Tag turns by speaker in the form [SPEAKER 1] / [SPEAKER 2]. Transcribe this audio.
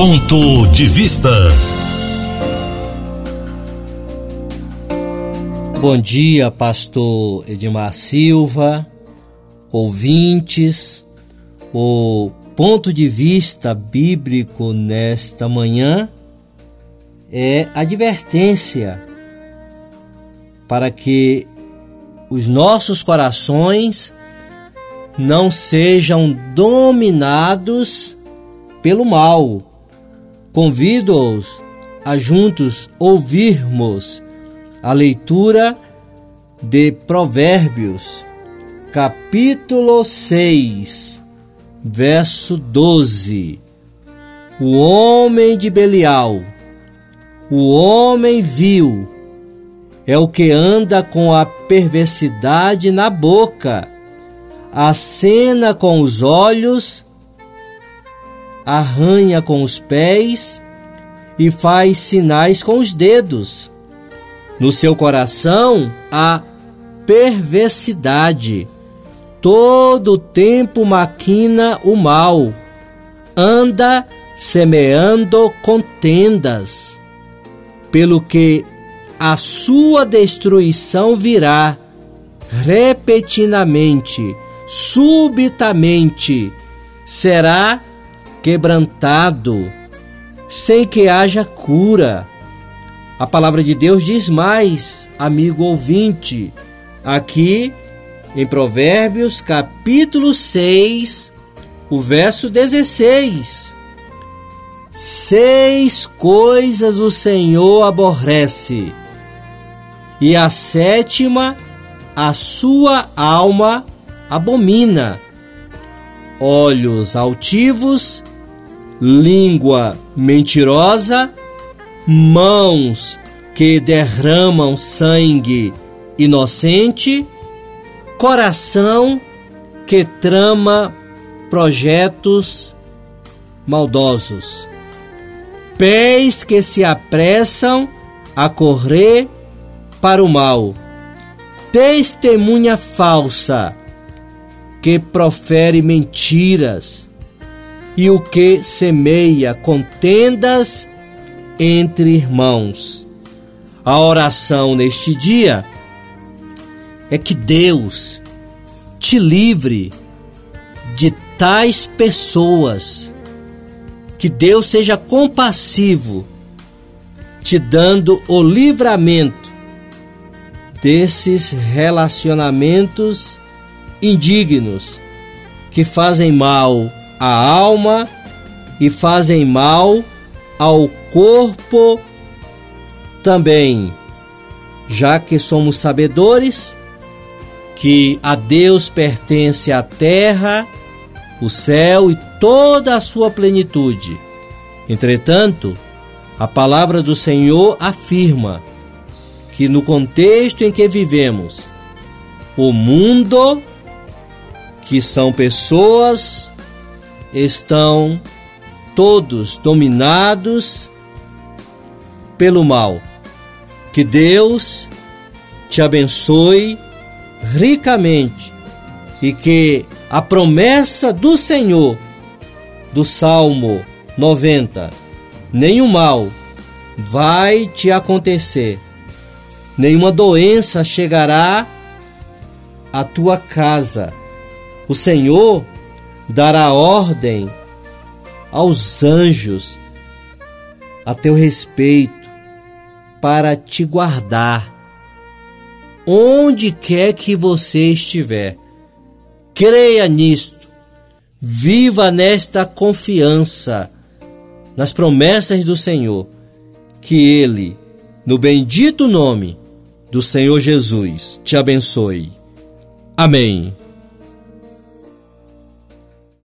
[SPEAKER 1] Ponto de Vista.
[SPEAKER 2] Bom dia, pastor Edmar Silva, ouvintes. O ponto de vista bíblico nesta manhã é advertência para que os nossos corações não sejam dominados pelo mal. Convido-os a juntos ouvirmos a leitura de Provérbios, capítulo 6, verso 12. O homem de Belial, o homem vil, é o que anda com a perversidade na boca, acena com os olhos, arranha com os pés e faz sinais com os dedos no seu coração há perversidade. Todo o tempo maquina o mal. Anda semeando contendas. Pelo que a sua destruição virá repentinamente, subitamente, será quebrantado, sem que haja cura. A palavra de Deus diz mais, amigo ouvinte, aqui em Provérbios, capítulo 6, o verso 16. Seis coisas o Senhor aborrece, e a sétima a sua alma abomina: olhos altivos, língua mentirosa mãos que derramam sangue inocente, coração que trama projetos maldosos, pés que se apressam a correr para o mal, testemunha falsa que profere mentiras e o que semeia contendas entre irmãos. A oração neste dia é que Deus te livre de tais pessoas, que Deus seja compassivo, te dando o livramento desses relacionamentos indignos que fazem mal à alma e fazem mal ao corpo também, já que somos sabedores que a Deus pertence a terra, o céu e toda a sua plenitude. Entretanto, a palavra do Senhor afirma que no contexto em que vivemos, o mundo, que são pessoas, estão todos dominados pelo mal. Que Deus te abençoe ricamente e que a promessa do Senhor do Salmo 90, nenhum mal vai te acontecer, nenhuma doença chegará à tua casa. O Senhor dará ordem aos anjos a teu respeito para te guardar onde quer que você estiver. Creia nisto, viva nesta confiança nas promessas do Senhor, que Ele, no bendito nome do Senhor Jesus, te abençoe. Amém.